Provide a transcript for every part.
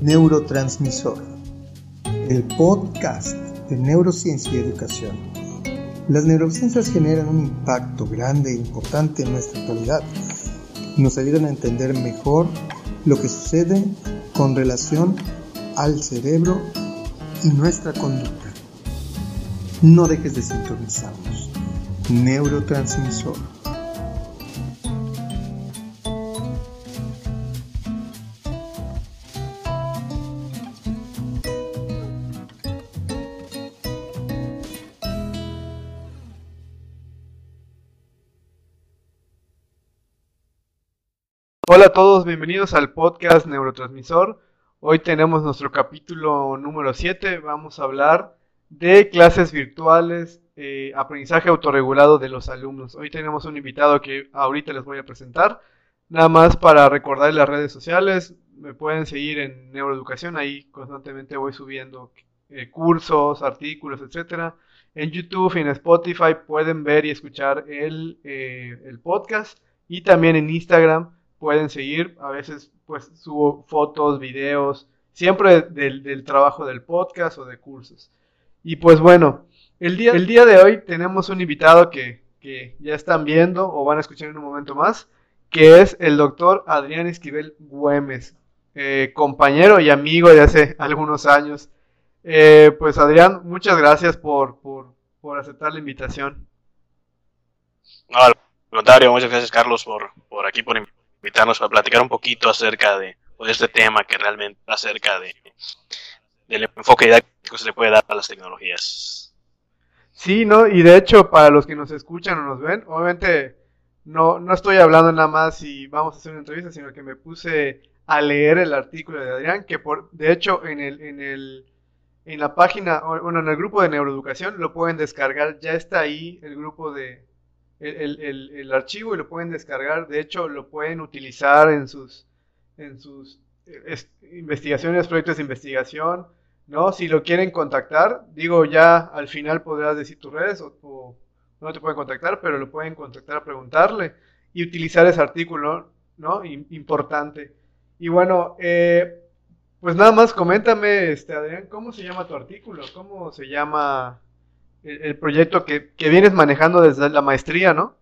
Neurotransmisor, el podcast de neurociencia y educación. Las neurociencias generan un impacto grande e importante en nuestra actualidad. Nos ayudan a entender mejor lo que sucede con relación al cerebro y nuestra conducta. No dejes de sintonizarnos. Neurotransmisor. Hola a todos, bienvenidos al podcast Neurotransmisor. Hoy tenemos nuestro capítulo número 7. Vamos a hablar de clases virtuales, eh, aprendizaje autorregulado de los alumnos. Hoy tenemos un invitado que ahorita les voy a presentar. Nada más para recordar las redes sociales, me pueden seguir en Neuroeducación, ahí constantemente voy subiendo eh, cursos, artículos, etcétera. En YouTube y en Spotify pueden ver y escuchar el, eh, el podcast y también en Instagram pueden seguir. A veces pues subo fotos, videos, siempre del, del, trabajo del podcast o de cursos. Y pues bueno, el día, el día de hoy tenemos un invitado que, que ya están viendo o van a escuchar en un momento más, que es el doctor Adrián Esquivel Güemes, eh, compañero y amigo de hace algunos años. Eh, pues Adrián, muchas gracias por, por, por aceptar la invitación. No, al contrario, muchas gracias Carlos por, por aquí, por invitarnos a platicar un poquito acerca de, este tema que realmente acerca de del enfoque didáctico que se le puede dar a las tecnologías. Sí, ¿no? Y de hecho, para los que nos escuchan o nos ven, obviamente no, no estoy hablando nada más y vamos a hacer una entrevista, sino que me puse a leer el artículo de Adrián, que por, de hecho en el, en el, en la página, bueno, en el grupo de neuroeducación lo pueden descargar, ya está ahí el grupo de, el, el, el, archivo y lo pueden descargar. De hecho, lo pueden utilizar en sus, en sus es, investigaciones, proyectos de investigación, ¿no? Si lo quieren contactar, digo, ya al final podrás decir tus redes o, o no te pueden contactar, pero lo pueden contactar, preguntarle y utilizar ese artículo, ¿no? Importante. Y bueno, eh, pues nada más coméntame, este, Adrián, ¿cómo se llama tu artículo? ¿Cómo se llama el, proyecto que, que, vienes manejando desde la maestría, ¿no?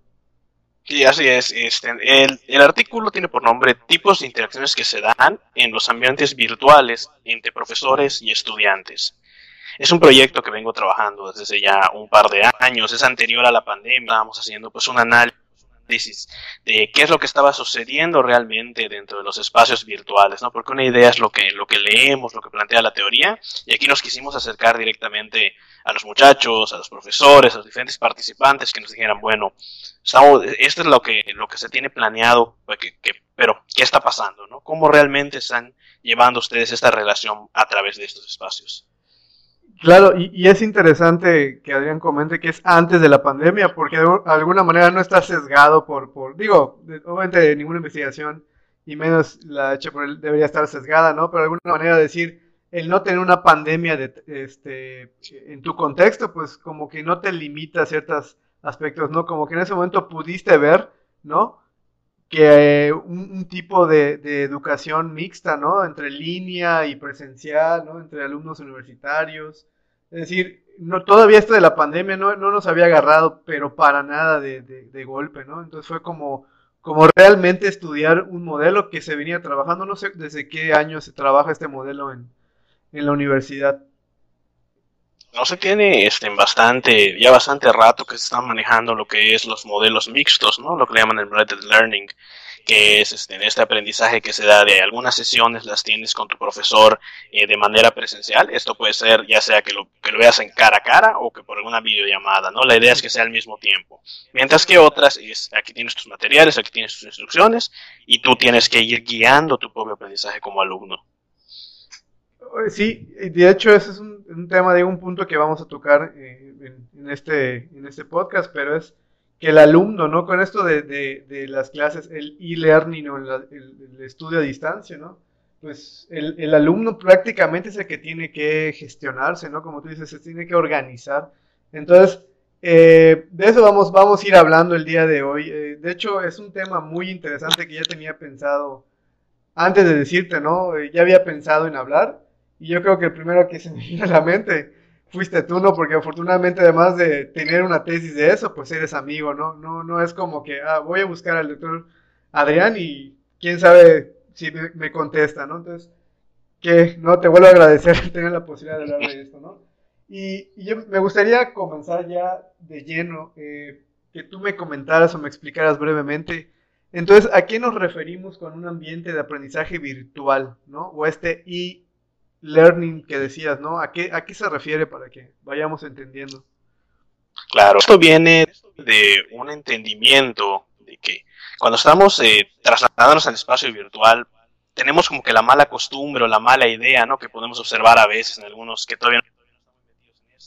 Sí, así es. Este, el, el, artículo tiene por nombre Tipos de interacciones que se dan en los ambientes virtuales entre profesores y estudiantes. Es un proyecto que vengo trabajando desde ya un par de años, es anterior a la pandemia, estábamos haciendo pues un análisis de qué es lo que estaba sucediendo realmente dentro de los espacios virtuales, ¿no? Porque una idea es lo que, lo que leemos, lo que plantea la teoría, y aquí nos quisimos acercar directamente a los muchachos, a los profesores, a los diferentes participantes que nos dijeran, bueno, esto es lo que, lo que se tiene planeado, pues, pero ¿qué está pasando? ¿no? ¿Cómo realmente están llevando ustedes esta relación a través de estos espacios? Claro, y, y, es interesante que Adrián comente que es antes de la pandemia, porque de alguna manera no está sesgado por, por digo, obviamente ninguna investigación, y menos la hecha por él, debería estar sesgada, ¿no? Pero de alguna manera decir, el no tener una pandemia de, este, en tu contexto, pues como que no te limita a ciertos aspectos, ¿no? Como que en ese momento pudiste ver, ¿no? Que eh, un, tipo de, de, educación mixta, ¿no? Entre línea y presencial, ¿no? Entre alumnos universitarios. Es decir, no, todavía esto de la pandemia no, no nos había agarrado, pero para nada de, de, de, golpe, ¿no? Entonces fue como, como realmente estudiar un modelo que se venía trabajando, no sé desde qué año se trabaja este modelo en, en la universidad. No se tiene este, bastante, ya bastante rato que se están manejando lo que es los modelos mixtos, ¿no? Lo que le llaman el blended learning, que es este, este aprendizaje que se da de algunas sesiones las tienes con tu profesor eh, de manera presencial. Esto puede ser ya sea que lo, que lo veas en cara a cara o que por alguna videollamada, ¿no? La idea es que sea al mismo tiempo. Mientras que otras es, aquí tienes tus materiales, aquí tienes tus instrucciones y tú tienes que ir guiando tu propio aprendizaje como alumno. Sí, de hecho ese es un, tema de un punto que vamos a tocar eh, en, este, en este podcast, pero es que el alumno, ¿no? Con esto de, de, las clases, el e-learning o el, el, estudio a distancia, ¿no? Pues el, el, alumno prácticamente es el que tiene que gestionarse, ¿no? Como tú dices, se tiene que organizar. Entonces, eh, de eso vamos, vamos a ir hablando el día de hoy. Eh, de hecho, es un tema muy interesante que ya tenía pensado antes de decirte, ¿no? Eh, ya había pensado en hablar y yo creo que el primero que se me vino a la mente fuiste tú, ¿no? Porque afortunadamente además de tener una tesis de eso, pues eres amigo, ¿no? No, no es como que, ah, voy a buscar al doctor Adrián y quién sabe si me, contesta, ¿no? Entonces, que no, te vuelvo a agradecer tener la posibilidad de hablar de esto, ¿no? Y, yo me gustaría comenzar ya de lleno, eh, que tú me comentaras o me explicaras brevemente. Entonces, ¿a qué nos referimos con un ambiente de aprendizaje virtual, ¿no? O este e-learning que decías, ¿no? ¿A qué, ¿A qué se refiere para que vayamos entendiendo? Claro, esto viene de un entendimiento de que cuando estamos eh, trasladándonos al espacio virtual, tenemos como que la mala costumbre o la mala idea, ¿no? Que podemos observar a veces en algunos que todavía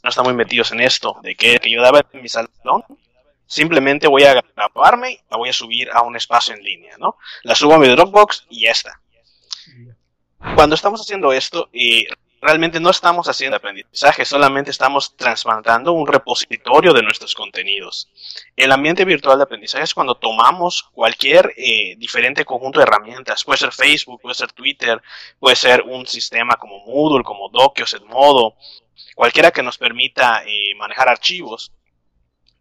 no están muy metidos en esto, de que, que yo daba en mi salón, simplemente voy a grabarme y la voy a subir a un espacio en línea, ¿no? La subo a mi Dropbox y ya está. Cuando estamos haciendo esto, y realmente no estamos haciendo aprendizaje, solamente estamos trasplantando un repositorio de nuestros contenidos. El ambiente virtual de aprendizaje es cuando tomamos cualquier eh, diferente conjunto de herramientas, puede ser Facebook, puede ser Twitter, puede ser un sistema como Moodle, como Docker, Edmodo, cualquiera que nos permita eh, manejar archivos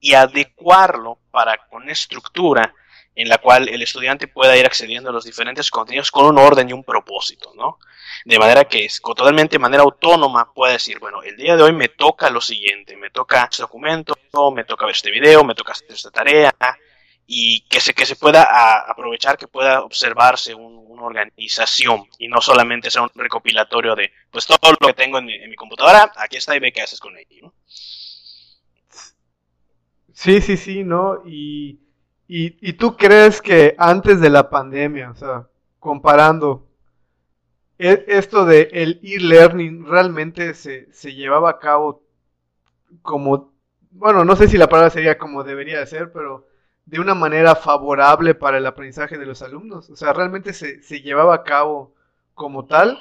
y adecuarlo para con estructura en la cual el estudiante pueda ir accediendo a los diferentes contenidos con un orden y un propósito, ¿no? De manera que es totalmente de manera autónoma pueda decir, bueno, el día de hoy me toca lo siguiente, me toca este documento, me toca ver este video, me toca hacer esta tarea, y que se, que se pueda aprovechar, que pueda observarse una organización y no solamente sea un recopilatorio de, pues todo lo que tengo en mi, computadora, aquí está y ve qué haces con ello. Sí, sí, sí, ¿no? Y ¿Y, tú crees que antes de la pandemia, o sea, comparando, e, esto de el e-learning realmente se, se llevaba a cabo como, bueno, no sé si la palabra sería como debería de ser, pero de una manera favorable para el aprendizaje de los alumnos? O sea, ¿realmente se, se llevaba a cabo como tal?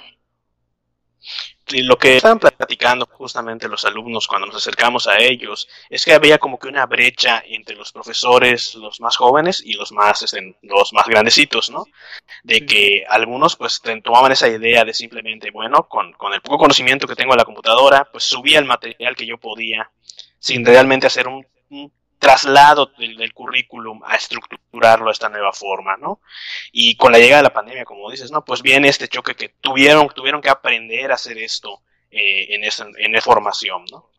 Lo que estaban platicando justamente los alumnos cuando nos acercamos a ellos es que había como que una brecha entre los profesores, los más jóvenes y los más, este, los más grandecitos, ¿no? De que algunos pues tomaban esa idea de simplemente, bueno, con, con el poco conocimiento que tengo en la computadora, pues subía el material que yo podía sin realmente hacer un traslado del, currículum a estructurarlo a esta nueva forma, ¿no? Y con la llegada de la pandemia, como dices, ¿no? Pues viene este choque que tuvieron, tuvieron que aprender a hacer esto eh, en, esa, en formación, ¿no?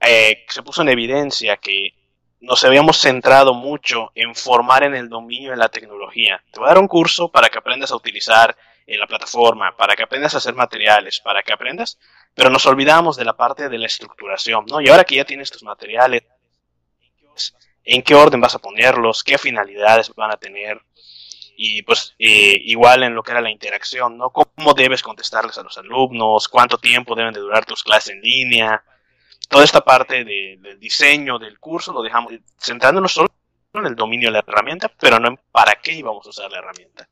Eh, se puso en evidencia que nos habíamos centrado mucho en formar en el dominio de la tecnología. Te voy a dar un curso para que aprendas a utilizar la plataforma, para que aprendas a hacer materiales, para que aprendas, pero nos olvidamos de la parte de la estructuración, ¿no? Y ahora que ya tienes tus materiales, en qué orden vas a ponerlos, qué finalidades van a tener y pues eh, igual en lo que era la interacción, ¿no? Cómo debes contestarles a los alumnos, cuánto tiempo deben de durar tus clases en línea, toda esta parte del diseño del curso lo dejamos centrándonos solo en el dominio de la herramienta, pero no en para qué íbamos a usar la herramienta.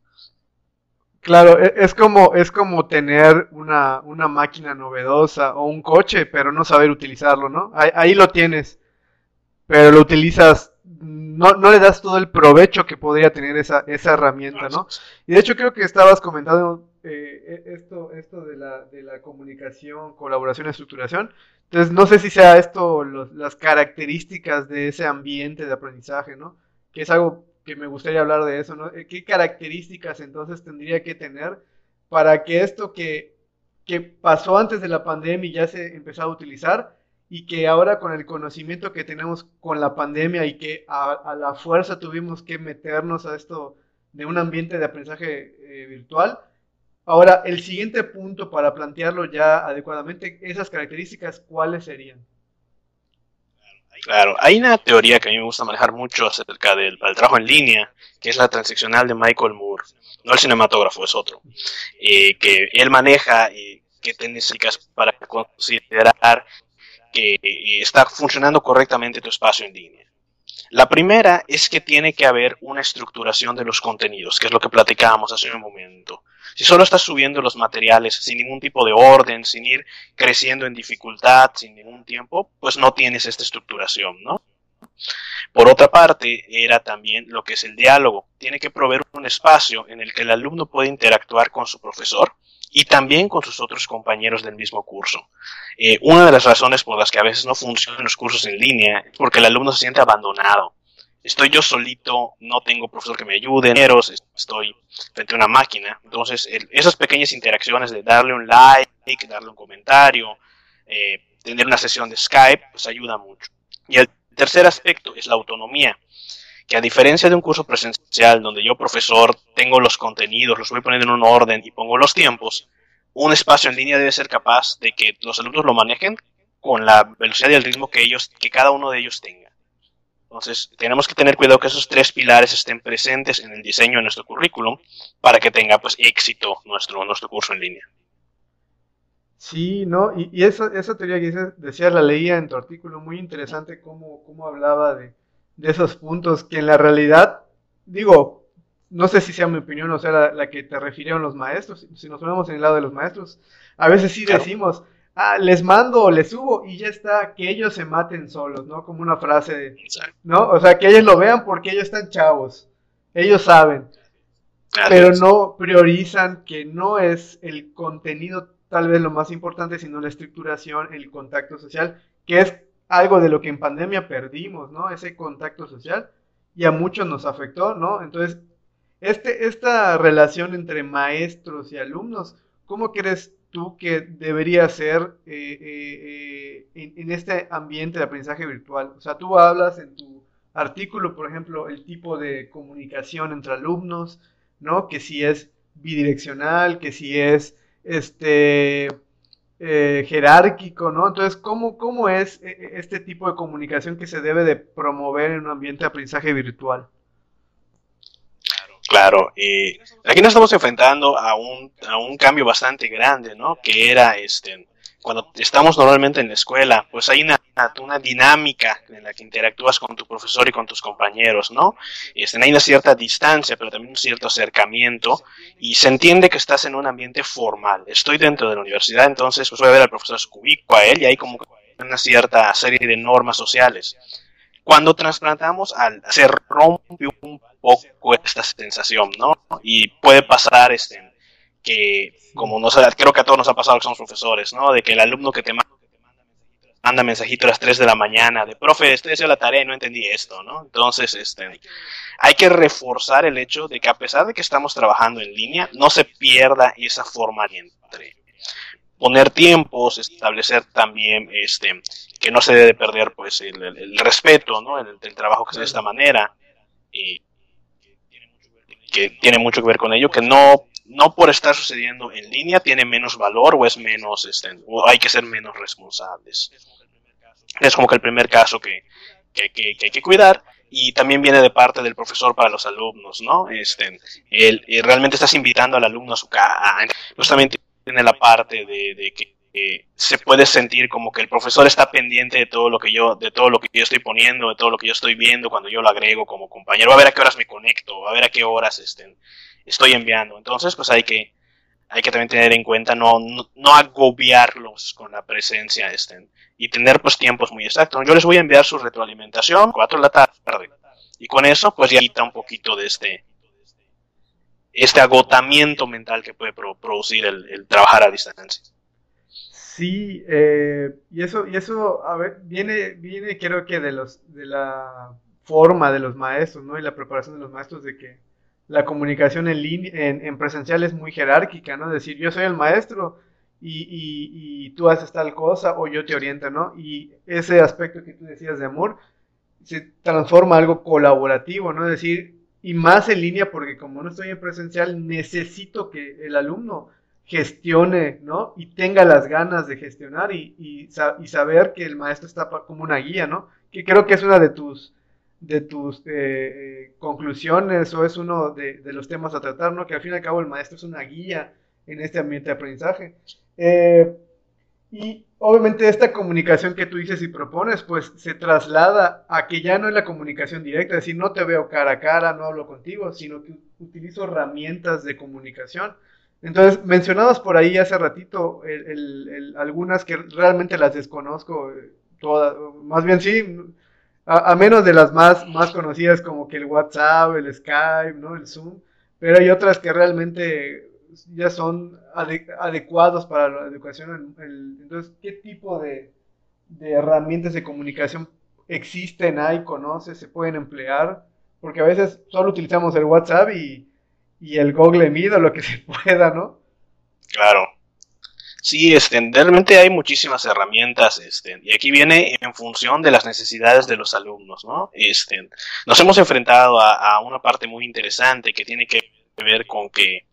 Claro, e, es como, es como tener una, una máquina novedosa o un coche, pero no saber utilizarlo, ¿no? ahí lo tienes pero lo utilizas, no, no le das todo el provecho que podría tener esa, esa herramienta, ¿no? Y de hecho creo que estabas comentando eh, e, esto, esto de la, de la comunicación, colaboración, estructuración. Entonces no sé si sea esto las características de ese ambiente de aprendizaje, ¿no? Que es algo que me gustaría hablar de eso, ¿no? Eh, ¿Qué características entonces tendría que tener para que esto que, que pasó antes de la pandemia y ya se empezó a utilizar, y que ahora con el conocimiento que tenemos con la pandemia y que a, la fuerza tuvimos que meternos a esto de un ambiente de aprendizaje eh, virtual, ahora el siguiente punto para plantearlo ya adecuadamente, esas características, ¿cuáles serían? Claro, hay una teoría que a mí me gusta manejar mucho acerca del, trabajo en línea, que es la transaccional de Michael Moore, no el cinematógrafo, es otro, eh, que él maneja eh, que necesitas para considerar que eh, está funcionando correctamente tu espacio en línea. La primera es que tiene que haber una estructuración de los contenidos, que es lo que platicábamos hace un momento. Si solo estás subiendo los materiales sin ningún tipo de orden, sin ir creciendo en dificultad, sin ningún tiempo, pues no tienes esta estructuración, ¿no? Por otra parte, era también lo que es el diálogo. Tiene que proveer un espacio en el que el alumno puede interactuar con su profesor y también con sus otros compañeros del mismo curso. Eh, una de las razones por las que a veces no funcionan los cursos en línea es porque el alumno se siente abandonado. Estoy yo solito, no tengo profesor que me ayude, estoy frente a una máquina. Entonces, esas pequeñas interacciones de darle un like, darle un comentario, eh, tener una sesión de Skype, pues ayuda mucho. Y el tercer aspecto es la autonomía que a diferencia de un curso presencial donde yo, profesor, tengo los contenidos, los voy poniendo en un orden y pongo los tiempos, un espacio en línea debe ser capaz de que los alumnos lo manejen con la velocidad y el ritmo que ellos, que cada uno de ellos tenga. Entonces, tenemos que tener cuidado que esos tres pilares estén presentes en el diseño de nuestro currículum para que tenga pues éxito nuestro, nuestro curso en línea. Sí, ¿no? Y, esa, esa teoría que decías, la leía en tu artículo, muy interesante cómo, cómo hablaba de, de esos puntos que en la realidad, digo, no sé si sea mi opinión o sea la, que te refirieron los maestros, si nos ponemos en el lado de los maestros, a veces sí decimos, ah, les mando o les subo y ya está, que ellos se maten solos, ¿no? Como una frase, ¿no? O sea, que ellos lo vean porque ellos están chavos, ellos saben, pero no priorizan que no es el contenido tal vez lo más importante, sino la estructuración, el contacto social, que es algo de lo que en pandemia perdimos, ¿no? Ese contacto social y a muchos nos afectó, ¿no? Entonces, este, esta relación entre maestros y alumnos, ¿cómo crees tú que debería ser eh, eh, eh, en, este ambiente de aprendizaje virtual? O sea, tú hablas en tu artículo, por ejemplo, el tipo de comunicación entre alumnos, ¿no? Que si es bidireccional, que si es este eh, jerárquico, ¿no? Entonces, ¿cómo, ¿cómo es eh, eh, este tipo de comunicación que se debe de promover en un ambiente de aprendizaje virtual? Claro, y aquí nos estamos enfrentando a un, a un cambio bastante grande, ¿no? Que era este, cuando estamos normalmente en la escuela, pues hay una, una, dinámica en la que interactúas con tu profesor y con tus compañeros, ¿no? Este, hay una cierta distancia, pero también un cierto acercamiento y se entiende que estás en un ambiente formal. Estoy dentro de la universidad, entonces pues voy a ver al profesor Scubico, a él, y hay como una cierta serie de normas sociales. Cuando trasplantamos, al, se rompe un poco esta sensación, ¿no? Y puede pasar este, que, como no sé, creo que a todos nos ha pasado que somos profesores, ¿no? De que el alumno que te manda mensajito a las 3 de la mañana, de profe, estoy haciendo la tarea y no entendí esto, ¿no? Entonces, este, hay que reforzar el hecho de que a pesar de que estamos trabajando en línea, no se pierda esa forma entre poner tiempos, establecer también, este, que no se debe perder, pues, el, respeto, ¿no? El, el, trabajo que es de esta manera, y que tiene mucho que ver con ello, que no no por estar sucediendo en línea tiene menos valor o es menos, este, o hay que ser menos responsables. Es como que el primer caso que, que, que, hay que cuidar y también viene de parte del profesor para los alumnos, ¿no? Este, realmente estás invitando al alumno a su casa, justamente tiene la parte de, de que se puede sentir como que el profesor está pendiente de todo lo que yo de todo lo que yo estoy poniendo de todo lo que yo estoy viendo cuando yo lo agrego como compañero va a ver a qué horas me conecto va a ver a qué horas estén estoy enviando. Entonces, pues hay que, hay que también tener en cuenta no, no, agobiarlos con la presencia este, y tener pues tiempos muy exactos. Yo les voy a enviar su retroalimentación 4 de la tarde y con eso pues ya quita un poquito de este este agotamiento mental que puede producir el, trabajar a distancia. Sí, eh, y eso, y eso, a ver, viene, viene creo que de los, de la forma de los maestros, ¿no? Y la preparación de los maestros de que la comunicación en, línea, en, presencial es muy jerárquica, ¿no? Decir, yo soy el maestro y, y, tú haces tal cosa o yo te oriento, ¿no? Y ese aspecto que tú decías de amor se transforma algo colaborativo, ¿no? Es decir, y más en línea porque como no estoy en presencial, necesito que el alumno gestione, ¿no? Y tenga las ganas de gestionar y, y, y saber que el maestro está como una guía, ¿no? Que creo que es una de tus de tus eh, eh, conclusiones o es uno de, los temas a tratar, ¿no? Que al fin y al cabo el maestro es una guía en este ambiente de aprendizaje. Eh, y obviamente esta comunicación que tú dices y propones, pues se traslada a que ya no es la comunicación directa, es decir, no te veo cara a cara, no hablo contigo, sino que utilizo herramientas de comunicación. Entonces, mencionabas por ahí hace ratito algunas que realmente las desconozco todas, más bien sí, A, menos de las más, más conocidas como que el WhatsApp, el Skype, ¿no? El Zoom, pero hay otras que realmente ya son adecuados para la educación. entonces, ¿qué tipo de, de herramientas de comunicación existen, hay, conoces, se pueden emplear? Porque a veces solo utilizamos el WhatsApp y, y el Google Meet o lo que se pueda, ¿no? Claro. Sí, este, realmente hay muchísimas herramientas, este, y aquí viene en función de las necesidades de los alumnos, ¿no? Este, nos hemos enfrentado a, una parte muy interesante que tiene que ver con que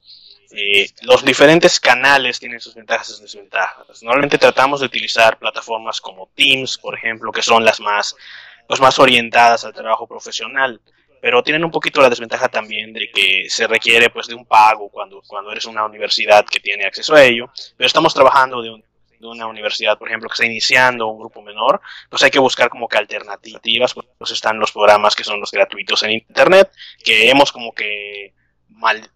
eh, los diferentes canales tienen sus ventajas y sus desventajas. Normalmente tratamos de utilizar plataformas como Teams, por ejemplo, que son las más, pues más orientadas al trabajo profesional pero tienen un poquito la desventaja también de que se requiere pues de un pago cuando, cuando eres una universidad que tiene acceso a ello, pero estamos trabajando de, una universidad, por ejemplo, que está iniciando un grupo menor, pues hay que buscar como que alternativas, pues están los programas que son los gratuitos en Internet, que hemos como que mal,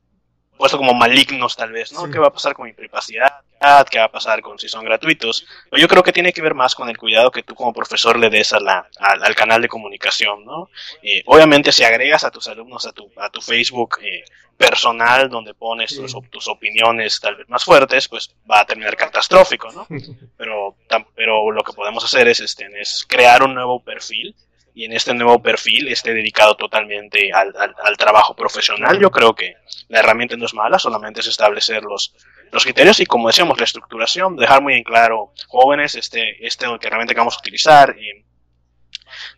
puesto como malignos tal vez, ¿no? ¿Qué va a pasar con mi privacidad? ¿Qué va a pasar con si son gratuitos? Yo creo que tiene que ver más con el cuidado que tú como profesor le des a la, al canal de comunicación, ¿no? Eh, obviamente si agregas a tus alumnos a tu, a tu Facebook eh, personal donde pones tus, tus, opiniones tal vez más fuertes, pues va a terminar catastrófico, ¿no? Pero, pero lo que podemos hacer es, este, es crear un nuevo perfil y en este nuevo perfil esté dedicado totalmente al, al, trabajo profesional. Yo creo que la herramienta no es mala, solamente es establecer los, los criterios y como decíamos, la estructuración, dejar muy en claro, jóvenes, este, este que realmente vamos a utilizar y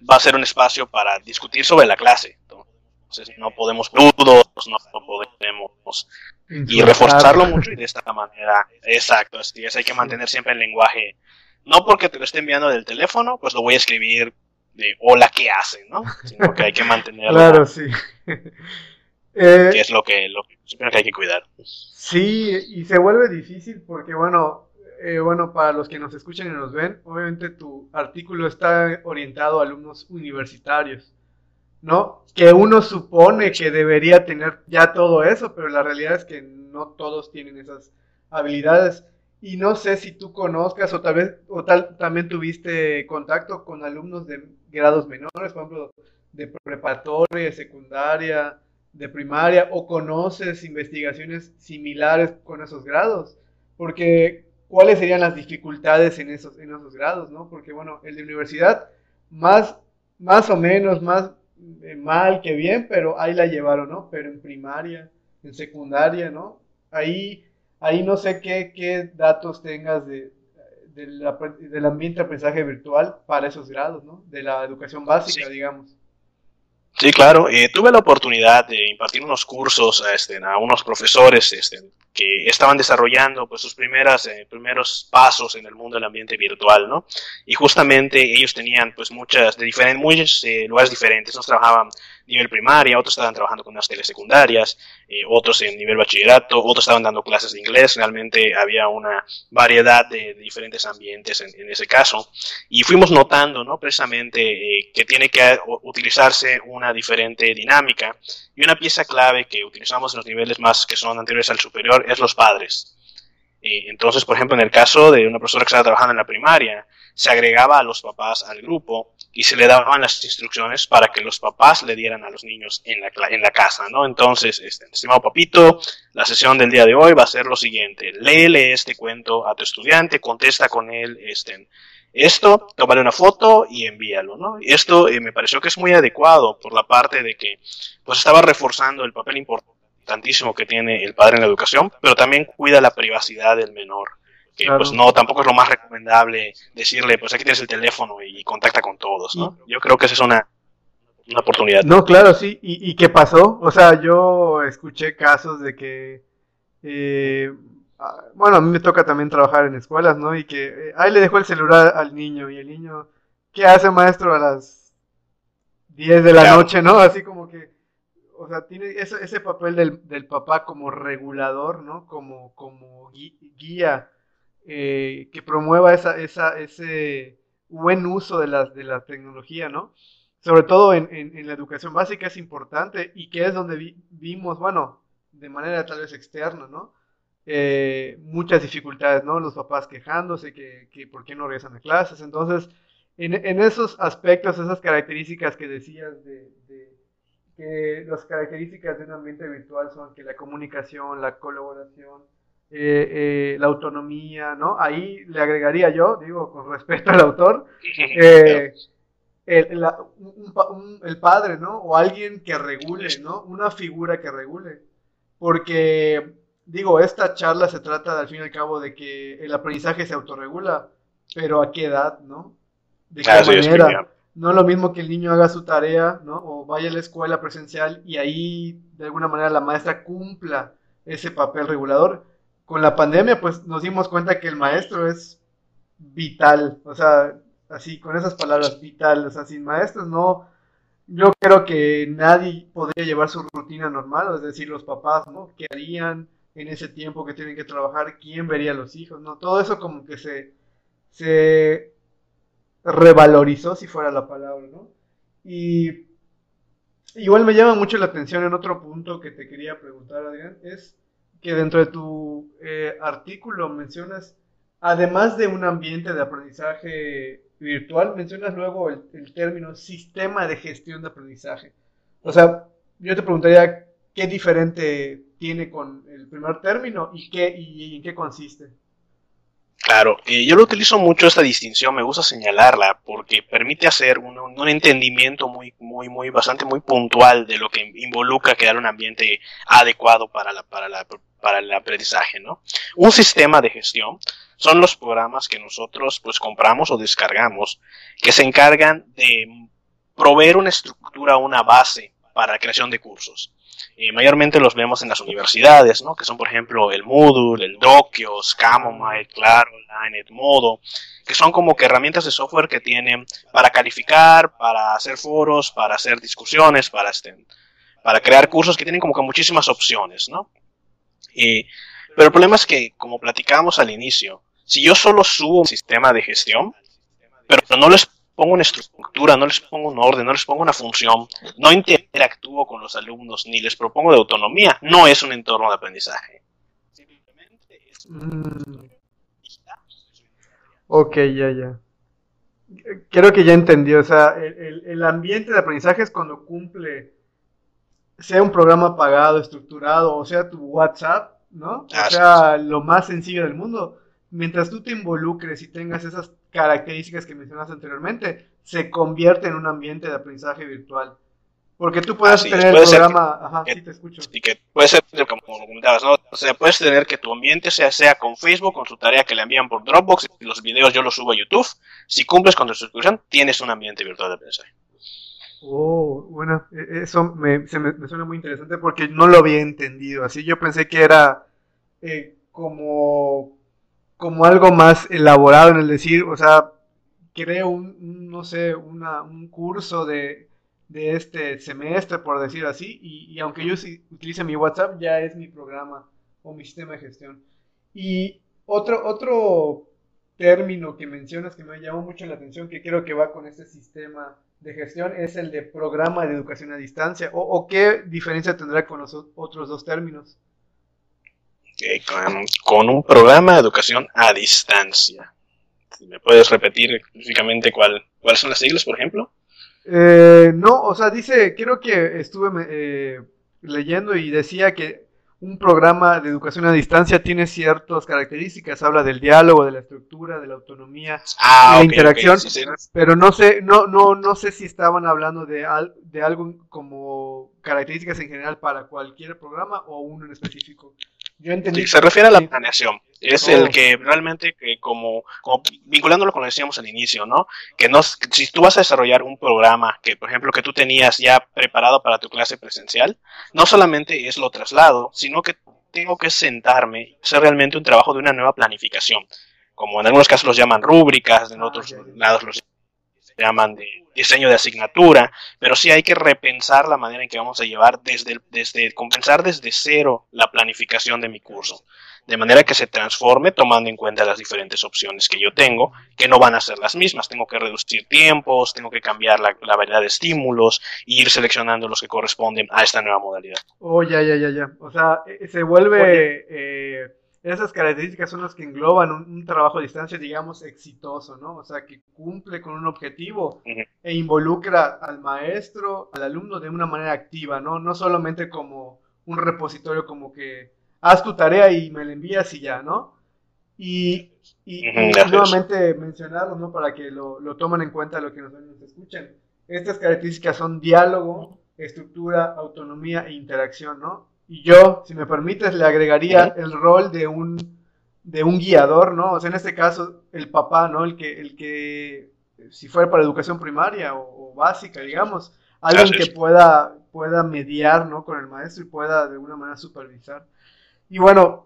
va a ser un espacio para discutir sobre la clase. Entonces no podemos dudos, no podemos y reforzarlo mucho y de esta manera, exacto, así es, hay que mantener siempre el lenguaje, no porque te lo esté enviando del teléfono, pues lo voy a escribir de hola, ¿qué hacen? ¿no? Sino que hay que mantenerlo. claro, sí. Eh, que es lo que, lo que hay que cuidar. Sí, y se vuelve difícil porque, bueno, eh, bueno, para los que nos escuchan y nos ven, obviamente tu artículo está orientado a alumnos universitarios, ¿no? Que uno supone que debería tener ya todo eso, pero la realidad es que no todos tienen esas habilidades. Y no sé si tú conozcas o tal vez, o tal, también tuviste contacto con alumnos de grados menores, por ejemplo, de preparatoria, secundaria, de primaria, o conoces investigaciones similares con esos grados. Porque, ¿cuáles serían las dificultades en esos, en esos grados, no? Porque, bueno, el de universidad, más, más o menos, más eh, mal que bien, pero ahí la llevaron, ¿no? Pero en primaria, en secundaria, ¿no? Ahí ahí no sé qué, qué datos tengas de, del ambiente de aprendizaje virtual para esos grados, ¿no? De la educación básica, digamos. Sí, claro. Eh, tuve la oportunidad de impartir unos cursos a, este, a unos profesores este, que estaban desarrollando pues, sus primeras, eh, primeros pasos en el mundo del ambiente virtual, ¿no? Y justamente ellos tenían pues muchas, de diferentes, muchos eh, lugares diferentes. Nos trabajaban nivel primaria, otros estaban trabajando con unas telesecundarias, eh, otros en nivel bachillerato, otros estaban dando clases de inglés, realmente había una variedad de, diferentes ambientes en, ese caso, y fuimos notando, ¿no? Precisamente eh, que tiene que utilizarse una diferente dinámica, y una pieza clave que utilizamos en los niveles más que son anteriores al superior es los padres. Eh, entonces, por ejemplo, en el caso de una profesora que estaba trabajando en la primaria, se agregaba a los papás al grupo y se le daban las instrucciones para que los papás le dieran a los niños en la, en la casa, ¿no? Entonces, este, estimado papito, la sesión del día de hoy va a ser lo siguiente. Léele este cuento a tu estudiante, contesta con él este, esto, tómale una foto y envíalo, ¿no? Esto eh, me pareció que es muy adecuado por la parte de que pues estaba reforzando el papel importantísimo que tiene el padre en la educación, pero también cuida la privacidad del menor que pues no, tampoco es lo más recomendable decirle, pues aquí tienes el teléfono y contacta con todos, ¿no? Yo creo que esa es una, una oportunidad. No, claro, sí. ¿Y, qué pasó? O sea, yo escuché casos de que, eh, bueno, a mí me toca también trabajar en escuelas, ¿no? Y que eh, ahí le dejó el celular al niño y el niño, ¿qué hace maestro a las 10 de la noche, ¿no? Así como que, o sea, tiene ese, ese papel del, del papá como regulador, ¿no? Como, como guía eh, que promueva ese buen uso de la, de tecnología, ¿no? Sobre todo en, la educación básica es importante y que es donde vimos, bueno, de manera tal vez externa, ¿no? Eh, muchas dificultades, ¿no? Los papás quejándose que, por qué no regresan a clases. Entonces, en, esos aspectos, esas características que decías de, que las características de un ambiente virtual son que la comunicación, la colaboración, eh, eh, la autonomía, ¿no? Ahí le agregaría yo, digo, con respeto al autor, eh, el, el, padre, ¿no? O alguien que regule, ¿no? Una figura que regule. Porque, digo, esta charla se trata al fin y al cabo de que el aprendizaje se autorregula, pero ¿a qué edad, no? ¿De qué manera? No es lo mismo que el niño haga su tarea, ¿no? O vaya a la escuela presencial y ahí, de alguna manera, la maestra cumpla ese papel regulador. Con la pandemia, pues nos dimos cuenta que el maestro es vital, o sea, así, con esas palabras, vital, o sea, sin maestros no, yo creo que nadie podría llevar su rutina normal, es decir, los papás, ¿no? ¿Qué harían en ese tiempo que tienen que trabajar? ¿Quién vería a los hijos? ¿No? Todo eso como que se, se revalorizó, si fuera la palabra, ¿no? Y igual me llama mucho la atención en otro punto que te quería preguntar, Adrián, es que dentro de tu eh, artículo mencionas, además de un ambiente de aprendizaje virtual, mencionas luego el, término sistema de gestión de aprendizaje. O sea, yo te preguntaría qué diferente tiene con el primer término y, qué, y, en qué consiste. Claro, eh, yo lo utilizo mucho esta distinción, me gusta señalarla porque permite hacer un, un, entendimiento muy, muy, muy, bastante muy puntual de lo que involucra crear un ambiente adecuado para, la, para, la, para el aprendizaje, ¿no? Un sistema de gestión son los programas que nosotros pues compramos o descargamos que se encargan de proveer una estructura, una base para la creación de cursos. Eh, mayormente los vemos en las universidades, ¿no? que son por ejemplo el Moodle, el Dockio, Scamomite, Claro, Line, Modo, que son como que herramientas de software que tienen para calificar, para hacer foros, para hacer discusiones, para, este, para crear cursos que tienen como que muchísimas opciones, ¿no? Pero el problema es que, como platicábamos al inicio, si yo solo subo un sistema de gestión, pero no les pongo una estructura, no les pongo un orden, no les pongo una función, no interactúo con los alumnos, ni les propongo de autonomía, no es un entorno de aprendizaje. Mm. Ok, ya, ya. Creo que ya entendí. O sea, el, el ambiente de aprendizaje es cuando cumple, sea un programa pagado, estructurado, o sea, tu WhatsApp, ¿no? O sea, lo más sencillo del mundo. Mientras tú te involucres y tengas esas características que mencionaste anteriormente, se convierte en un ambiente de aprendizaje virtual. Porque tú puedes tener el programa, ajá, sí te escucho. Y que puede ser como comentabas, ¿no? O sea, puedes tener que tu ambiente sea, sea con Facebook, con su tarea que le envían por Dropbox, y los videos yo los subo a YouTube. Si cumples con tu suscripción, tienes un ambiente virtual de aprendizaje. Oh, bueno, e, eso me, suena muy interesante porque no lo había entendido. Así yo pensé que era eh, como, como algo más elaborado en el decir, o sea, creo un, no sé, un curso de, de, este semestre, por decir así, y, aunque yo utilice mi WhatsApp, ya es mi programa o mi sistema de gestión. Y otro, otro término que mencionas que me llamó mucho la atención, que creo que va con este sistema de gestión es el de programa de educación a distancia? ¿O, qué diferencia tendrá con los otros dos términos? con, un programa de educación a distancia. ¿Me puedes repetir específicamente cuál, cuáles son las siglas, por ejemplo? Eh, no, o sea, dice, creo que estuve eh, leyendo y decía que un programa de educación a distancia tiene ciertas características, habla del diálogo, de la estructura, de la autonomía, ah, de la interacción, pero no sé, no, no, no sé si estaban hablando de, de algo como características en general para cualquier programa o uno en específico. Yo entendí. se refiere a la planeación. Es el que realmente, que como, vinculándolo con lo que decíamos al inicio, ¿no? Que no, si tú vas a desarrollar un programa que, por ejemplo, que tú tenías ya preparado para tu clase presencial, no solamente es lo traslado, sino que tengo que sentarme hacer realmente un trabajo de una nueva planificación. Como en algunos casos los llaman rúbricas, en otros lados los llaman de diseño de asignatura, pero sí hay que repensar la manera en que vamos a llevar desde, desde compensar desde cero la planificación de mi curso, de manera que se transforme tomando en cuenta las diferentes opciones que yo tengo, que no van a ser las mismas. Tengo que reducir tiempos, tengo que cambiar la, variedad de estímulos e ir seleccionando los que corresponden a esta nueva modalidad. Oh, ya, ya, ya, ya. O sea, eh, se vuelve... Eh, esas características son las que engloban un, trabajo a distancia, digamos, exitoso, ¿no? O sea, que cumple con un objetivo e involucra al maestro, al alumno de una manera activa, ¿no? No solamente como un repositorio como que haz tu tarea y me la envías y ya, ¿no? Y, y, nuevamente mencionarlo, ¿no? Para que lo, lo tomen en cuenta lo que nos, nos escuchen. Estas características son diálogo, estructura, autonomía e interacción, ¿no? Y yo, si me permites, le agregaría el rol de un, de un guiador, ¿no? O sea, en este caso, el papá, ¿no? El que, el que si fuera para educación primaria o, básica, digamos, alguien que pueda, pueda mediar, ¿no? Con el maestro y pueda de alguna manera supervisar. Y bueno,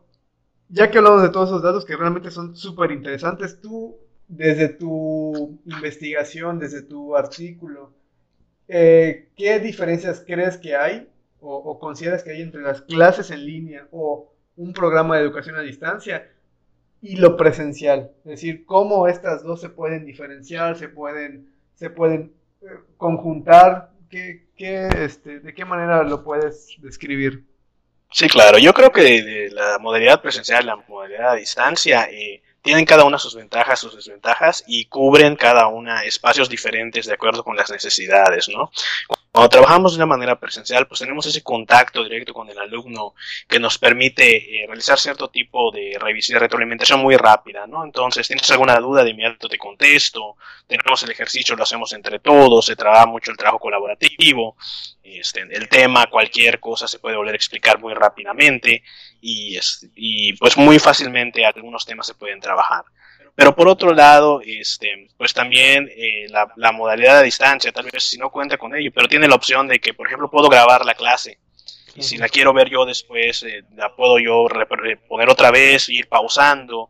ya que hablamos de todos esos datos que realmente son súper interesantes, tú, desde tu investigación, desde tu artículo, eh, ¿qué diferencias crees que hay o, consideras que hay entre las clases en línea o un programa de educación a distancia y lo presencial? Es decir, cómo estas dos se pueden diferenciar, se pueden, se pueden eh, conjuntar, ¿Qué, qué, este, ¿de qué manera lo puedes describir? Sí, claro. Yo creo que la modalidad presencial y la modalidad a distancia eh, tienen cada una sus ventajas, sus desventajas y cubren cada una espacios diferentes de acuerdo con las necesidades, ¿no? Cuando trabajamos de una manera presencial, pues tenemos ese contacto directo con el alumno que nos permite eh, realizar cierto tipo de revisión, de retroalimentación muy rápida, ¿no? Entonces, tienes alguna duda, de inmediato te contesto, tenemos el ejercicio, lo hacemos entre todos, se trabaja mucho el trabajo colaborativo, este, el tema, cualquier cosa se puede volver a explicar muy rápidamente y, y pues muy fácilmente algunos temas se pueden trabajar. Pero por otro lado, este, pues también eh, la, modalidad de distancia, tal vez si no cuenta con ello, pero tiene la opción de que, por ejemplo, puedo grabar la clase. Y si la quiero ver yo después, eh, la puedo yo poner otra vez, ir pausando.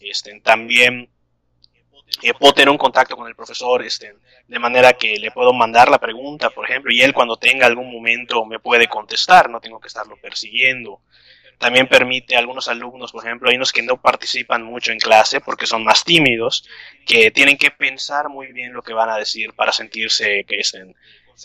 Este, también eh, puedo tener un contacto con el profesor, este, de manera que le puedo mandar la pregunta, por ejemplo, y él cuando tenga algún momento me puede contestar, no tengo que estarlo persiguiendo. También permite a algunos alumnos, por ejemplo, hay unos que no participan mucho en clase porque son más tímidos, que tienen que pensar muy bien lo que van a decir para sentirse que estén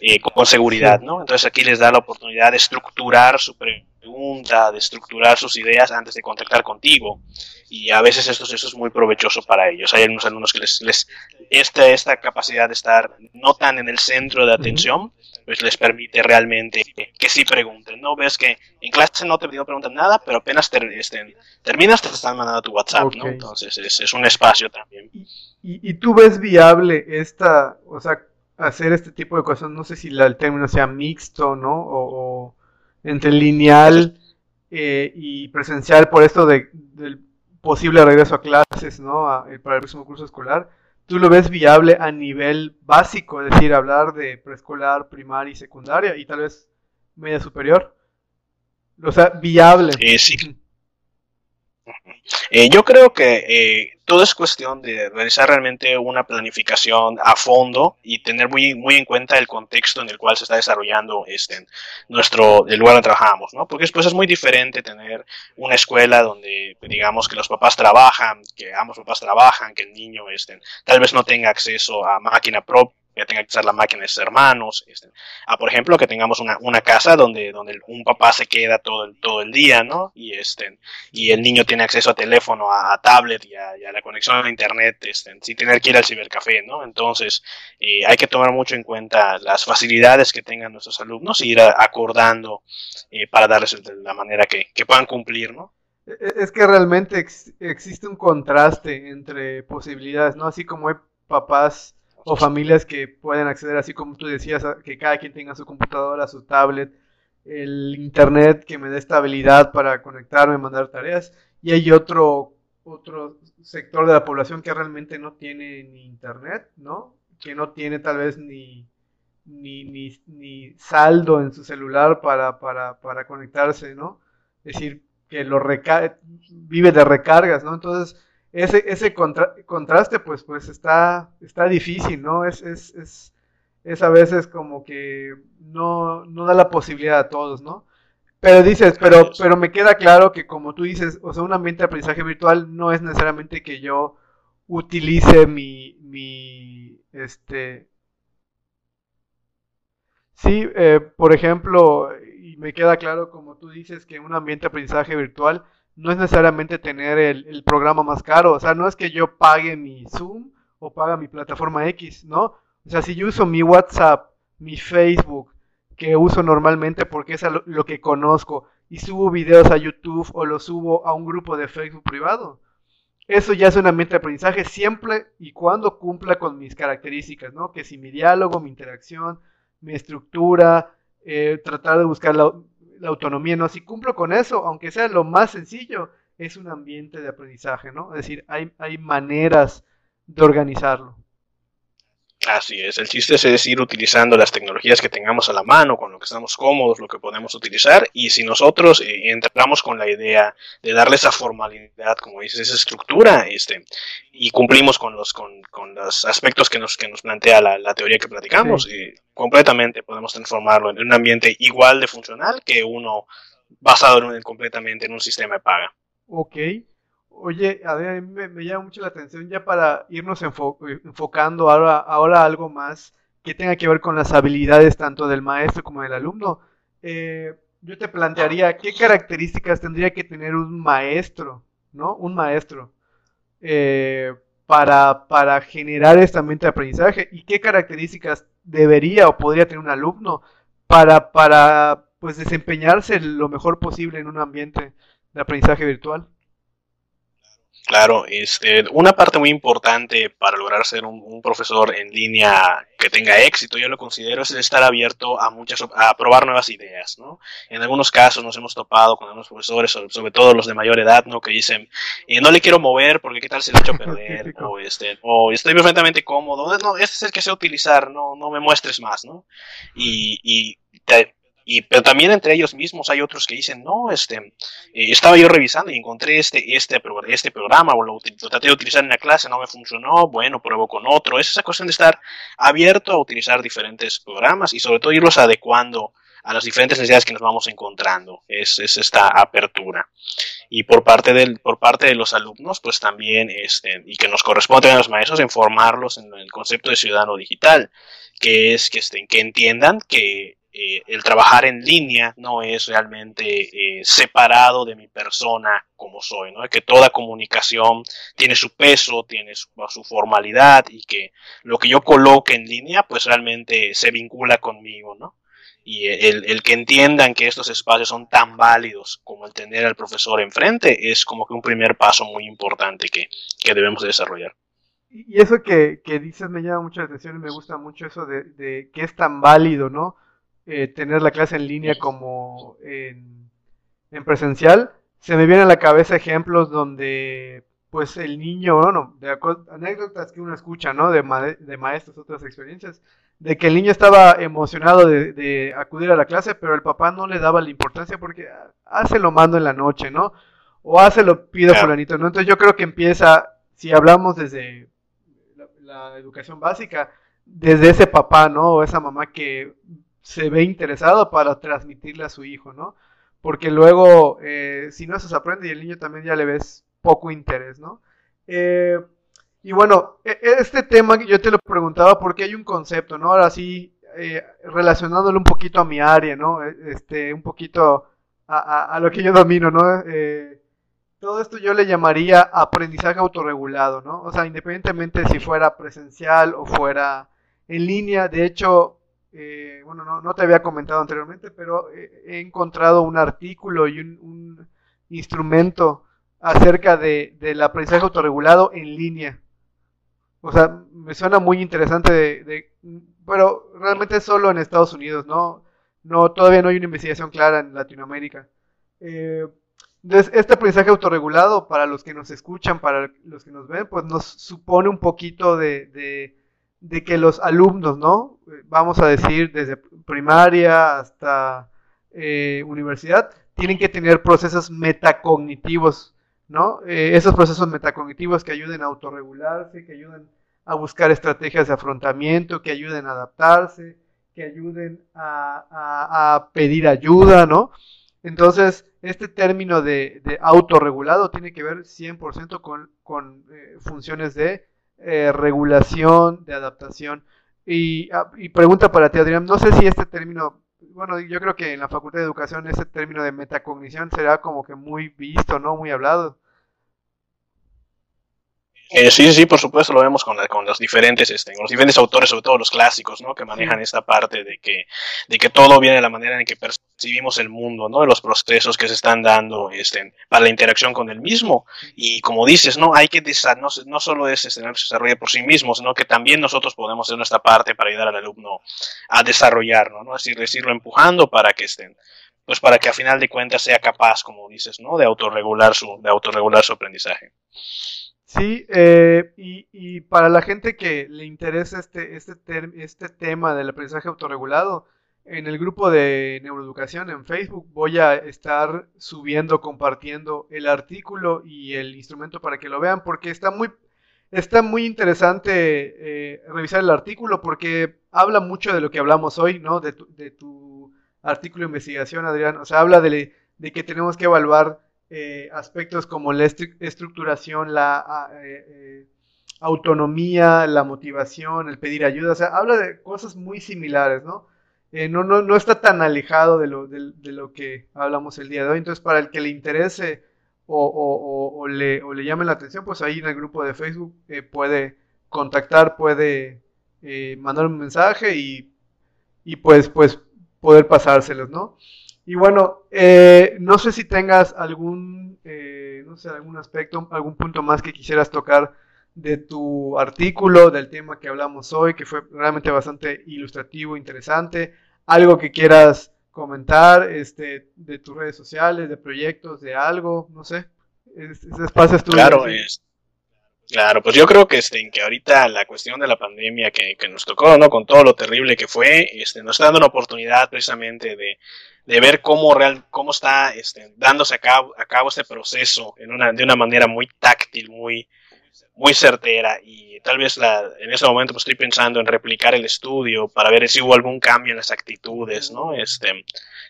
eh, con seguridad, ¿no? Entonces aquí les da la oportunidad de estructurar su pregunta, de estructurar sus ideas antes de contactar contigo. Y a veces esto, eso es muy provechoso para ellos. Hay algunos alumnos que les, les esta, esta capacidad de estar no tan en el centro de atención, pues les permite realmente que, sí pregunten, ¿no? Ves que en clase no te preguntan nada, pero apenas este, terminas te están mandando tu WhatsApp, ¿no? Entonces es, un espacio también. ¿Y, tú ves viable esta, o sea, hacer este tipo de cosas, no sé si el término sea mixto, ¿no? O, entre lineal eh, y presencial por esto de, del posible regreso a clases, ¿no? Eh, para el próximo curso escolar tú lo ves viable a nivel básico, es decir, hablar de preescolar, primaria y secundaria y tal vez media superior. O sea, viable. Eh, sí. Eh, yo creo que eh, todo es cuestión de realizar realmente una planificación a fondo y tener muy, muy en cuenta el contexto en el cual se está desarrollando este, nuestro, el lugar donde trabajamos, ¿no? Porque después es muy diferente tener una escuela donde digamos que los papás trabajan, que ambos papás trabajan, que el niño este, tal vez no tenga acceso a máquina propia que tenga que usar la máquina de sus hermanos, este, a por ejemplo que tengamos una, una, casa donde, donde un papá se queda todo el, todo el día, ¿no? Y este, y el niño tiene acceso a teléfono, a, tablet y a, la conexión a internet, este, sin tener que ir al cibercafé, ¿no? Entonces, eh, hay que tomar mucho en cuenta las facilidades que tengan nuestros alumnos y ir acordando eh, para darles la manera que, que puedan cumplir, ¿no? E, e, es que realmente existe un contraste entre posibilidades, ¿no? Así como hay papás o familias que pueden acceder, así como tú decías, que cada quien tenga su computadora, su tablet, el internet que me dé estabilidad para conectarme, mandar tareas, y hay otro, otro sector de la población que realmente no tiene ni internet, ¿no? Que no tiene tal vez ni, ni, ni, saldo en su celular para, para, para conectarse, ¿no? Es decir, que lo vive de recargas, ¿no? Entonces, ese, ese contraste pues, pues está, está difícil, ¿no? Es, es, es, es, a veces como que no, no da la posibilidad a todos, ¿no? Pero dices, pero, pero me queda claro que como tú dices, o sea, un ambiente de aprendizaje virtual no es necesariamente que yo utilice mi, mi, este, sí, eh, por ejemplo, y me queda claro como tú dices que un ambiente de aprendizaje virtual no es necesariamente tener el, programa más caro, o sea, no es que yo pague mi Zoom o pague mi plataforma X, ¿no? O sea, si yo uso mi WhatsApp, mi Facebook, que uso normalmente porque es lo que conozco, y subo videos a YouTube o los subo a un grupo de Facebook privado, eso ya es un ambiente de aprendizaje siempre y cuando cumpla con mis características, ¿no? Que si mi diálogo, mi interacción, mi estructura, eh, tratar de buscar la, autonomía, ¿no? Si cumplo con eso, aunque sea lo más sencillo, es un ambiente de aprendizaje, ¿no? Es decir, hay, hay maneras de organizarlo. Así es, el chiste es ir utilizando las tecnologías que tengamos a la mano, con lo que estamos cómodos, lo que podemos utilizar, y si nosotros eh, entramos con la idea de darle esa formalidad, como dices, esa estructura, este, y cumplimos con los, con, con los aspectos que nos, que nos plantea la, teoría que platicamos, y completamente podemos transformarlo en un ambiente igual de funcional que uno basado en, completamente en un sistema de paga. Ok. Oye, a ver, me, llama mucho la atención ya para irnos enfocando ahora, ahora algo más que tenga que ver con las habilidades tanto del maestro como del alumno. Eh, yo te plantearía qué características tendría que tener un maestro, ¿no? Un maestro eh, para, para generar este ambiente de aprendizaje y qué características debería o podría tener un alumno para, para pues desempeñarse lo mejor posible en un ambiente de aprendizaje virtual. Claro, este, una parte muy importante para lograr ser un, profesor en línea que tenga éxito, yo lo considero, es estar abierto a muchas, a probar nuevas ideas, ¿no? En algunos casos nos hemos topado con algunos profesores, sobre, todo los de mayor edad, ¿no? Que dicen, eh, no le quiero mover porque qué tal se le echo a perder, o este, o estoy perfectamente cómodo, no, este es el que sé utilizar, no, no me muestres más, ¿no? Y, y y, pero también entre ellos mismos hay otros que dicen, no, este, eh, estaba yo revisando y encontré este, este, este programa o lo, traté de utilizar en la clase, no me funcionó, bueno, pruebo con otro. Es esa cuestión de estar abierto a utilizar diferentes programas y sobre todo irlos adecuando a las diferentes necesidades que nos vamos encontrando. Es, es esta apertura. Y por parte, del, por parte de los alumnos, pues también, este, y que nos corresponde a los maestros, informarlos en el concepto de ciudadano digital, que es que, estén, que entiendan que eh, el trabajar en línea no es realmente eh, separado de mi persona como soy, ¿no? que toda comunicación tiene su peso, tiene su, formalidad y que lo que yo coloque en línea pues realmente se vincula conmigo, ¿no? Y el, que entiendan que estos espacios son tan válidos como el tener al profesor enfrente es como que un primer paso muy importante que, debemos desarrollar. Y eso que, dices me llama mucha atención y me gusta mucho eso de, de que es tan válido, ¿no? Eh, tener la clase en línea como en, presencial, se me vienen a la cabeza ejemplos donde pues el niño, no, de anécdotas que uno escucha, ¿no? De, de maestros, otras experiencias, de que el niño estaba emocionado de, acudir a la clase, pero el papá no le daba la importancia porque hace lo mando en la noche, ¿no? O hace lo pido fulanito, ¿no? Entonces yo creo que empieza, si hablamos desde la, la educación básica, desde ese papá, ¿no? O esa mamá que se ve interesado para transmitirle a su hijo, ¿no? Porque luego, eh, si no se aprende y el niño también ya le ves poco interés, ¿no? Eh, y bueno, e, e, este tema yo te lo preguntaba porque hay un concepto, ¿no? Ahora sí, eh, relacionándolo un poquito a mi área, ¿no? E, este, un poquito a, lo que yo domino, ¿no? todo esto yo le llamaría aprendizaje autorregulado, ¿no? O sea, independientemente si fuera presencial o fuera en línea, de hecho, eh, bueno, no, te había comentado anteriormente, pero he encontrado un artículo y un, instrumento acerca de, del aprendizaje autorregulado en línea. O sea, me suena muy interesante de, pero realmente solo en Estados Unidos, ¿no? No, todavía no hay una investigación clara en Latinoamérica. Eh, este aprendizaje autorregulado, para los que nos escuchan, para los que nos ven, pues nos supone un poquito de que los alumnos, ¿no? Vamos a decir, desde primaria hasta eh, universidad, tienen que tener procesos metacognitivos, ¿no? Eh, esos procesos metacognitivos que ayuden a autorregularse, que ayuden a buscar estrategias de afrontamiento, que ayuden a adaptarse, que ayuden a, pedir ayuda, ¿no? Entonces, este término de, autorregulado tiene que ver 100% con, con eh, funciones de eh, regulación, de adaptación. Y, ah, y, pregunta para ti, Adrián, no sé si este término, bueno, yo creo que en la Facultad de Educación ese término de metacognición será como que muy visto, ¿no? Muy hablado. Eh, sí, sí, por supuesto, lo vemos con, con los diferentes, este, con los diferentes autores, sobre todo los clásicos, ¿no? Que manejan esta parte de que, de que todo viene de la manera en que percibimos el mundo, ¿no? De los procesos que se están dando, este, para la interacción con el mismo. Y como dices, ¿no? Hay que, no, no solo es este, se desarrolle por sí mismo, sino que también nosotros podemos hacer nuestra parte para ayudar al alumno a desarrollarlo, ¿no? Así decirlo, empujando para que estén, pues para que a final de cuentas sea capaz, como dices, ¿no? De autorregular su, de autorregular su aprendizaje. Sí, eh, y, y, para la gente que le interesa este, este, este tema del aprendizaje autorregulado, en el grupo de neuroeducación en Facebook voy a estar subiendo, compartiendo el artículo y el instrumento para que lo vean, porque está muy, está muy interesante eh, revisar el artículo, porque habla mucho de lo que hablamos hoy, ¿no? De tu, de tu artículo de investigación, Adrián. O sea, habla de, de que tenemos que evaluar eh, aspectos como la estructuración, la eh, eh, autonomía, la motivación, el pedir ayuda, o sea, habla de cosas muy similares, ¿no? no, no, no, está tan alejado de lo, de, lo, que hablamos el día de hoy, entonces para el que le interese o, o, o, le, le, llame la atención, pues ahí en el grupo de Facebook puede contactar, puede mandar un mensaje y, y pues, pues poder pasárselos, ¿no? Y bueno, eh, no sé si tengas algún, eh, no sé, algún aspecto, algún punto más que quisieras tocar de tu artículo, del tema que hablamos hoy, que fue realmente bastante ilustrativo, interesante. Algo que quieras comentar, este, de tus redes sociales, de proyectos, de algo, no sé. Ese espacio es tuyo. Claro, es, Claro, pues yo creo que, este, que ahorita la cuestión de la pandemia que, que, nos tocó, ¿no? Con todo lo terrible que fue, este, nos está dando una oportunidad precisamente de, de ver cómo, real, cómo está este, dándose a cabo, a cabo este proceso en una, de una manera muy táctil, muy, muy certera. Y tal vez la, en ese momento pues, estoy pensando en replicar el estudio para ver si hubo algún cambio en las actitudes, ¿no? Este,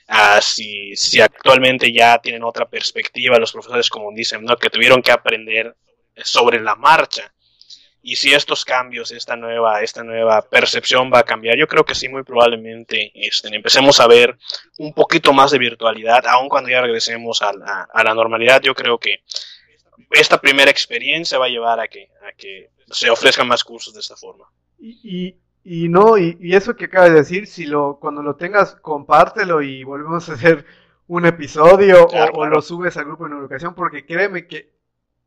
ah, si, si actualmente ya tienen otra perspectiva los profesores, como dicen, ¿no? Que tuvieron que aprender sobre la marcha. Y si estos cambios, esta nueva, esta nueva percepción va a cambiar, yo creo que sí, muy probablemente este, empecemos a ver un poquito más de virtualidad, aun cuando ya regresemos a la, a la normalidad. Yo creo que esta primera experiencia va a llevar a que, a que se ofrezcan más cursos de esta forma. Y, y, y no, y, y, eso que acabas de decir, si lo, cuando lo tengas, compártelo y volvemos a hacer un episodio claro, o, claro. o, lo subes al grupo de educación, porque créeme que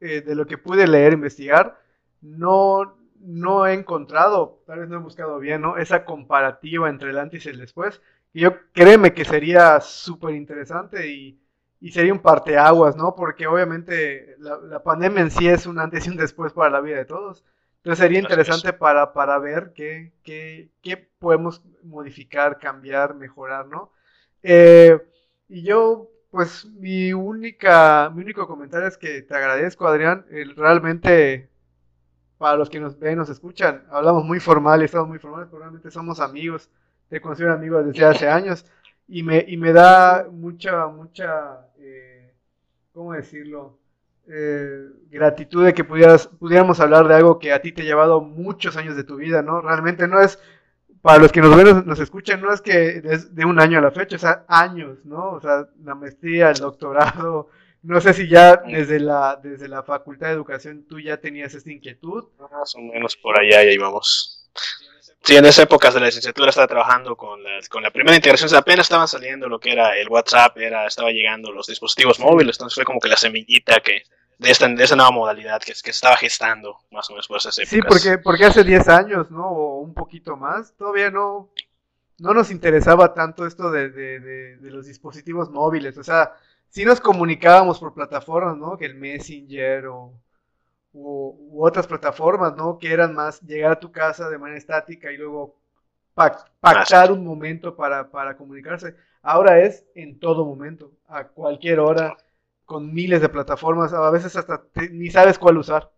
eh, de lo que pude leer, investigar, no, no he encontrado, tal vez no he buscado bien, ¿no? Esa comparativa entre el antes y el después. Y yo créeme que sería súper interesante y, y, sería un parteaguas, ¿no? Porque obviamente la, la, pandemia en sí es un antes y un después para la vida de todos. Entonces sería interesante para, para ver qué, qué, qué podemos modificar, cambiar, mejorar, ¿no? Eh, y yo pues mi única, mi único comentario es que te agradezco, Adrián. realmente, para los que nos ven, nos escuchan, hablamos muy formal, estamos muy formales, pero realmente somos amigos. Te considero amigos desde hace años y me, y me da mucha, mucha, eh, ¿cómo decirlo? Eh, gratitud de que pudieras, pudiéramos hablar de algo que a ti te ha llevado muchos años de tu vida, ¿no? Realmente no es para los que nos ven, nos escuchan, no es que es de un año a la fecha, o sea, años, ¿no? O sea, la maestría, el doctorado, no sé si ya desde la, desde la Facultad de Educación tú ya tenías esta inquietud. Más o menos por allá ya íbamos. Sí, en esa época de la licenciatura estaba trabajando con la, con la primera integración, apenas estaban saliendo lo que era el WhatsApp, era, estaba llegando los dispositivos móviles, entonces fue como que la semillita que, de esta, de esa nueva modalidad que, que se estaba gestando más o menos por esas épocas. Sí, porque, porque hace 10 años, ¿no? O un poquito más, todavía no, no nos interesaba tanto esto de, de, de, de los dispositivos móviles. O sea, sí nos comunicábamos por plataformas, ¿no? Que el Messenger o, o u otras plataformas, ¿no? Que eran más llegar a tu casa de manera estática y luego pactar un momento para, para comunicarse. Ahora es en todo momento, a cualquier hora con miles de plataformas, a veces hasta te, ni sabes cuál usar.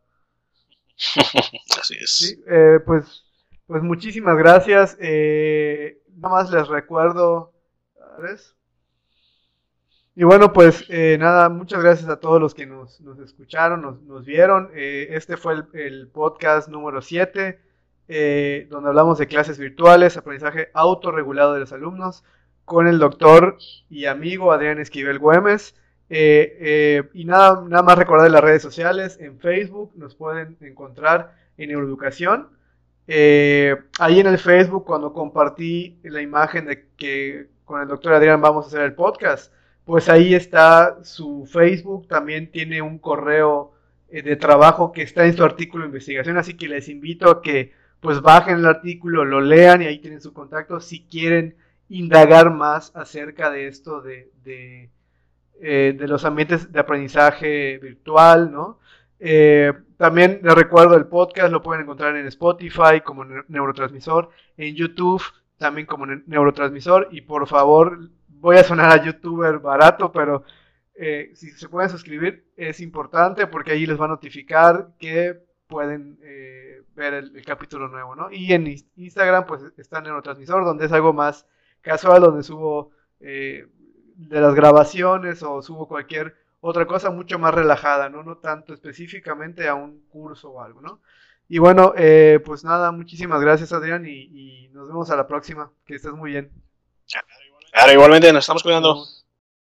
Así es. Sí, eh, pues, pues muchísimas gracias. Eh, nada más les recuerdo. ¿ves? Y bueno, pues eh, nada, muchas gracias a todos los que nos, escucharon, nos, nos vieron. Eh, este fue el, podcast número 7, donde hablamos de clases virtuales, aprendizaje autorregulado de los alumnos. con el doctor y amigo Adrián Esquivel Güemes. Eh, eh, y nada, nada más recordar las redes sociales. En Facebook nos pueden encontrar en Neuroeducación. Eh, ahí en el Facebook, cuando compartí la imagen de que con el doctor Adrián vamos a hacer el podcast, pues ahí está su Facebook. También tiene un correo de trabajo que está en su artículo de investigación. Así que les invito a que pues bajen el artículo, lo lean y ahí tienen su contacto si quieren indagar más acerca de esto de, de, eh, los ambientes de aprendizaje virtual, ¿no? Eh, también les recuerdo el podcast, lo pueden encontrar en Spotify como neurotransmisor, en YouTube también como neurotransmisor y por favor, voy a sonar a youtuber barato, pero eh, si se pueden suscribir es importante porque ahí les va a notificar que pueden ver el, capítulo nuevo, ¿no? Y en Instagram pues está Neurotransmisor, donde es algo más casual donde subo eh, de las grabaciones o subo cualquier otra cosa mucho más relajada, ¿no? No tanto específicamente a un curso o algo, ¿no? Y bueno, eh, pues nada, muchísimas gracias Adrián y, y, nos vemos a la próxima. Que estés muy bien. Ahora igualmente nos estamos cuidando.